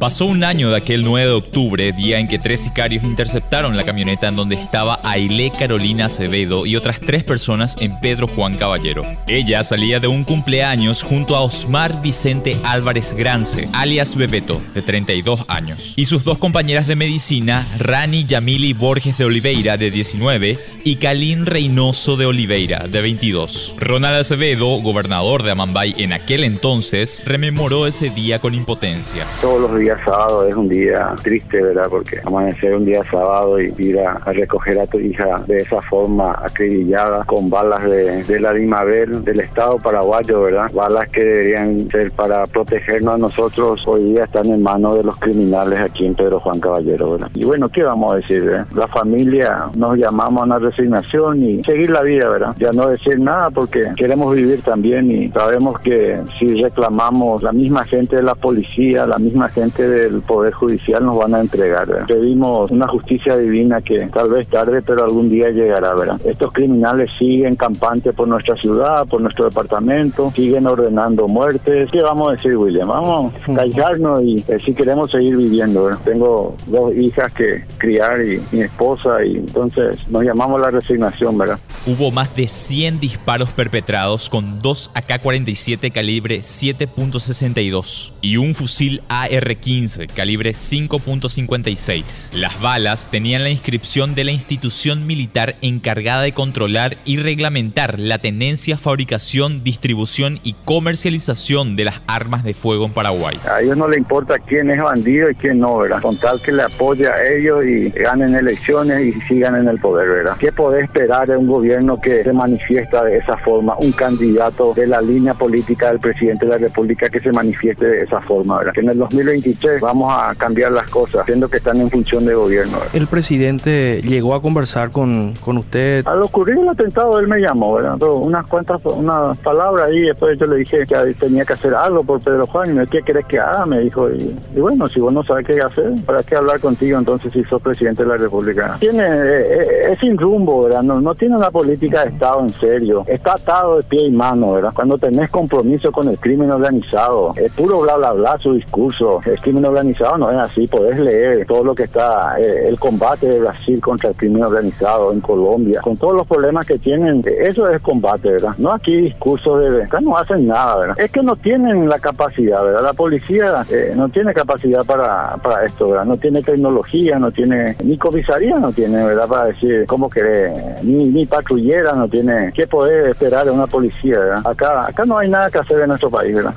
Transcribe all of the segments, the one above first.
Pasó un año de aquel 9 de octubre, día en que tres sicarios interceptaron la camioneta en donde estaba Ailé Carolina Acevedo y otras tres personas en Pedro Juan Caballero. Ella salía de un cumpleaños junto a Osmar Vicente Álvarez Grance, alias Bebeto, de 32 años, y sus dos compañeras de medicina, Rani Yamili Borges de Oliveira, de 19, y Kalin Reynoso de Oliveira, de 22. Ronald Acevedo, gobernador de Amambay en aquel entonces, rememoró ese día con impotencia. Todos los sábado es un día triste, ¿verdad? Porque amanecer un día sábado y ir a, recoger a tu hija de esa forma acribillada con balas de, la Dimabel del Estado paraguayo, ¿verdad? Balas que deberían ser para protegernos a nosotros, hoy día están en manos de los criminales aquí en Pedro Juan Caballero, ¿verdad? Y bueno, ¿qué vamos a decir? Eh? La familia nos llamamos a una resignación y seguir la vida, ¿verdad? Ya no decir nada porque queremos vivir también y sabemos que si reclamamos la misma gente de la policía, la misma gente del Poder Judicial nos van a entregar. Pedimos una justicia divina que tal vez tarde, pero algún día llegará. ¿verdad? Estos criminales siguen campantes por nuestra ciudad, por nuestro departamento, siguen ordenando muertes. ¿Qué vamos a decir, William? Vamos a callarnos y eh, si queremos seguir viviendo. Tengo dos hijas que criar y mi esposa y entonces nos llamamos la resignación, ¿verdad? Hubo más de 100 disparos perpetrados con dos AK-47 calibre 7.62 y un fusil AR-15 calibre 5.56. Las balas tenían la inscripción de la institución militar encargada de controlar y reglamentar la tenencia, fabricación, distribución y comercialización de las armas de fuego en Paraguay. A ellos no le importa quién es bandido y quién no, ¿verdad? Con tal que le apoye a ellos y ganen elecciones y sigan en el poder, ¿verdad? ¿Qué puede esperar de un gobierno que se manifiesta de esa forma? Un candidato de la línea política del presidente de la República que se manifieste de esa forma, ¿verdad? Que en el 2023 vamos a cambiar las cosas, siendo que están en función de gobierno. El presidente llegó a conversar con, con usted. Al ocurrir el atentado, él me llamó, ¿verdad? unas cuantas, unas palabras y después yo le dije que tenía que hacer algo por Pedro Juan. Y me ¿qué querés que haga? Me dijo, y, bueno, si vos no sabes qué hacer, ¿para qué hablar contigo entonces si sos presidente de la República? Tiene, eh, eh, es, sin rumbo, ¿verdad? No, no tiene una política de Estado en serio. Está atado de pie y mano, ¿verdad? Cuando tenés compromiso con el crimen organizado, es puro bla, bla, bla su discurso. Es crimen organizado no es así, podés leer todo lo que está, eh, el combate de Brasil contra el crimen organizado en Colombia, con todos los problemas que tienen, eso es combate, ¿verdad? No aquí discursos de, acá no hacen nada, ¿verdad? Es que no tienen la capacidad, ¿verdad? La policía eh, no tiene capacidad para, para esto, ¿verdad? No tiene tecnología, no tiene, ni comisaría no tiene, ¿verdad? Para decir cómo querés, ni, ni patrullera no tiene, ¿qué poder esperar de una policía, ¿verdad? Acá, acá no hay nada que hacer en nuestro país, ¿verdad?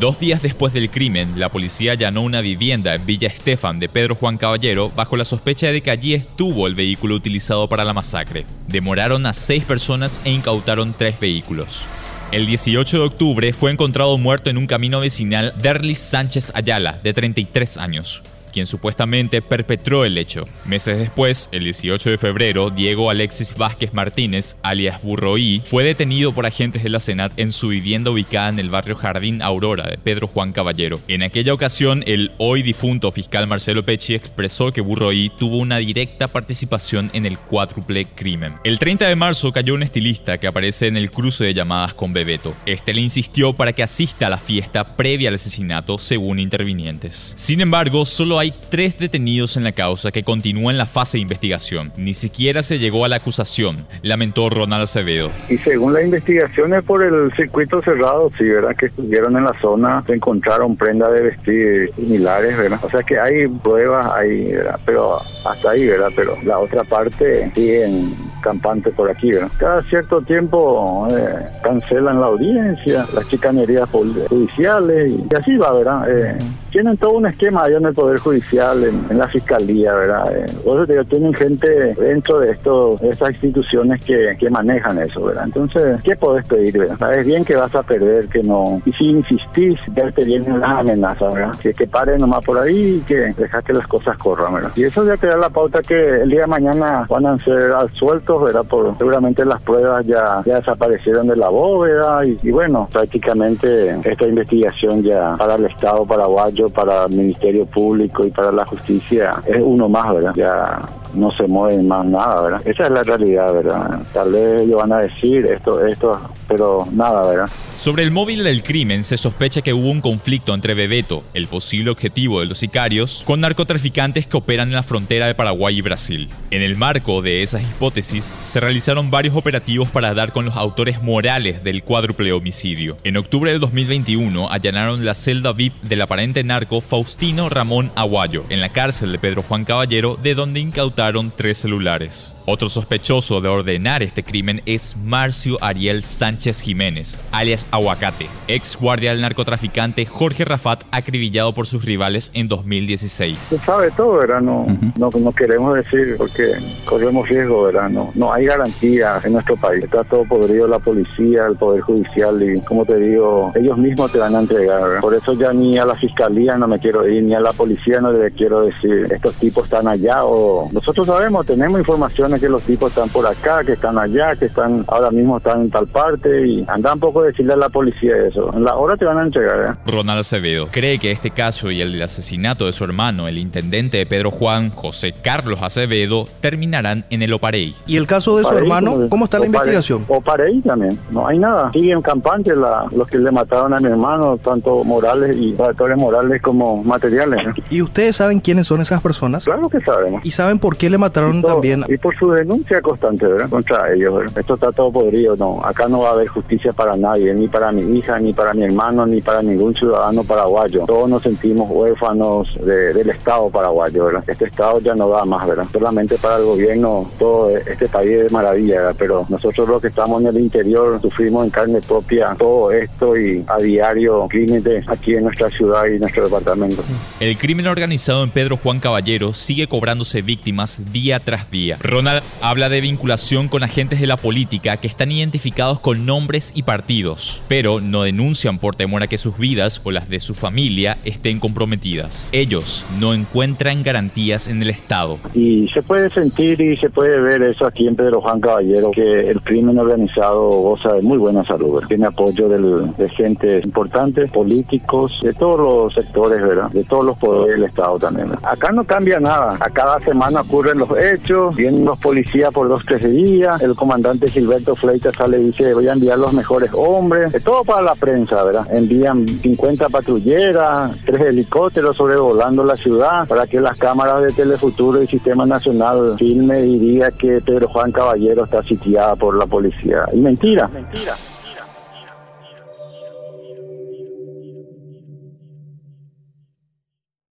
Dos días después del crimen, la policía allanó una vivienda en Villa Estefan de Pedro Juan Caballero bajo la sospecha de que allí estuvo el vehículo utilizado para la masacre. Demoraron a seis personas e incautaron tres vehículos. El 18 de octubre fue encontrado muerto en un camino vecinal Derlis Sánchez Ayala, de 33 años quien supuestamente perpetró el hecho. Meses después, el 18 de febrero, Diego Alexis Vázquez Martínez, alias Burroí, fue detenido por agentes de la Senat en su vivienda ubicada en el barrio Jardín Aurora de Pedro Juan Caballero. En aquella ocasión, el hoy difunto fiscal Marcelo Pecci expresó que Burroí tuvo una directa participación en el cuádruple crimen. El 30 de marzo cayó un estilista que aparece en el cruce de llamadas con Bebeto. Este le insistió para que asista a la fiesta previa al asesinato, según intervinientes. Sin embargo, solo hay hay tres detenidos en la causa que continúan la fase de investigación. Ni siquiera se llegó a la acusación, lamentó Ronald Acevedo. Y según las investigaciones por el circuito cerrado, sí, ¿verdad? Que estuvieron en la zona, se encontraron prendas de vestir similares, ¿verdad? O sea que hay pruebas ahí, ¿verdad? Pero hasta ahí, ¿verdad? Pero la otra parte siguen campante por aquí, ¿verdad? Cada cierto tiempo eh, cancelan la audiencia, las chicanerías judiciales y así va, ¿verdad? Eh, tienen todo un esquema allá en el Poder Judicial, en, la Fiscalía, ¿verdad? Eh, tienen gente dentro de esto, estas instituciones que, que, manejan eso, ¿verdad? Entonces, ¿qué podés pedir, verdad? Sabes bien que vas a perder, que no. Y si insistís, ya te vienen las amenazas, ¿verdad? Que, que pare nomás por ahí y que deja que las cosas corran, ¿verdad? Y eso ya te da la pauta que el día de mañana van a ser sueltos, ¿verdad? Por, seguramente las pruebas ya, ya desaparecieron de la bóveda y, y bueno, prácticamente esta investigación ya para el Estado paraguayo para el Ministerio Público y para la justicia es uno más, ¿verdad? Ya no se mueve más nada, ¿verdad? Esa es la realidad, ¿verdad? Tal vez ellos van a decir esto, estos pero nada, ¿verdad? Sobre el móvil del crimen se sospecha que hubo un conflicto entre Bebeto, el posible objetivo de los sicarios, con narcotraficantes que operan en la frontera de Paraguay y Brasil. En el marco de esas hipótesis, se realizaron varios operativos para dar con los autores morales del cuádruple homicidio. En octubre de 2021 allanaron la celda VIP del aparente narco Faustino Ramón Aguayo en la cárcel de Pedro Juan Caballero, de donde incautaron tres celulares. Otro sospechoso de ordenar este crimen es Marcio Ariel Sánchez Jiménez, alias Aguacate, ex guardia del narcotraficante Jorge Rafat, acribillado por sus rivales en 2016. Se sabe todo, ¿verdad? No, no, no, queremos decir porque corremos riesgo, ¿verdad? No, no hay garantía en nuestro país. Está todo podrido la policía, el Poder Judicial y, como te digo, ellos mismos te van a entregar. ¿verdad? Por eso ya ni a la fiscalía no me quiero ir, ni a la policía no le quiero decir, estos tipos están allá o... Nosotros sabemos, tenemos información que los tipos están por acá, que están allá, que están ahora mismo están en tal parte y anda un poco decirle a la policía eso. En la hora te van a entregar. ¿eh? Ronald Acevedo cree que este caso y el del asesinato de su hermano, el intendente de Pedro Juan, José Carlos Acevedo, terminarán en el Oparey. ¿Y el caso de su hermano? ¿Cómo está la investigación? Oparey también. No hay nada. Siguen campante la, los que le mataron a mi hermano, tanto Morales y factores morales como materiales. ¿eh? ¿Y ustedes saben quiénes son esas personas? Claro que sabemos. ¿Y saben por qué le mataron también? Y por su denuncia constante. Contra ellos. Esto está todo podrido, no. Acá no va a haber justicia para nadie, ni para mi hija, ni para mi hermano, ni para ningún ciudadano paraguayo. Todos nos sentimos huérfanos del Estado paraguayo, ¿verdad? Este Estado ya no da más, ¿verdad? Solamente para el gobierno todo este país es maravilla. Pero nosotros los que estamos en el interior sufrimos en carne propia todo esto y a diario crímenes aquí en nuestra ciudad y nuestro departamento. El crimen organizado en Pedro Juan Caballero sigue cobrándose víctimas día tras día. Ronald habla de vinculación con agentes de la política que están identificados con nombres y partidos, pero no denuncian por temor a que sus vidas o las de su familia estén comprometidas. Ellos no encuentran garantías en el Estado. Y se puede sentir y se puede ver eso aquí en Pedro Juan Caballero, que el crimen organizado goza de muy buena salud, tiene apoyo del, de gente importante, políticos, de todos los sectores, ¿verdad? De todos los poderes del Estado también. ¿verdad? Acá no cambia nada, a cada semana ocurren los hechos, vienen los policías por dos, tres días, el comandante Gilberto Fleita sale y dice, voy a enviar los mejores hombres, es todo para la prensa, ¿verdad? Envían 50 patrulleras, tres helicópteros sobrevolando la ciudad para que las cámaras de Telefuturo y Sistema Nacional filme y diga que Pedro Juan Caballero está sitiada por la policía. Y mentira, mentira.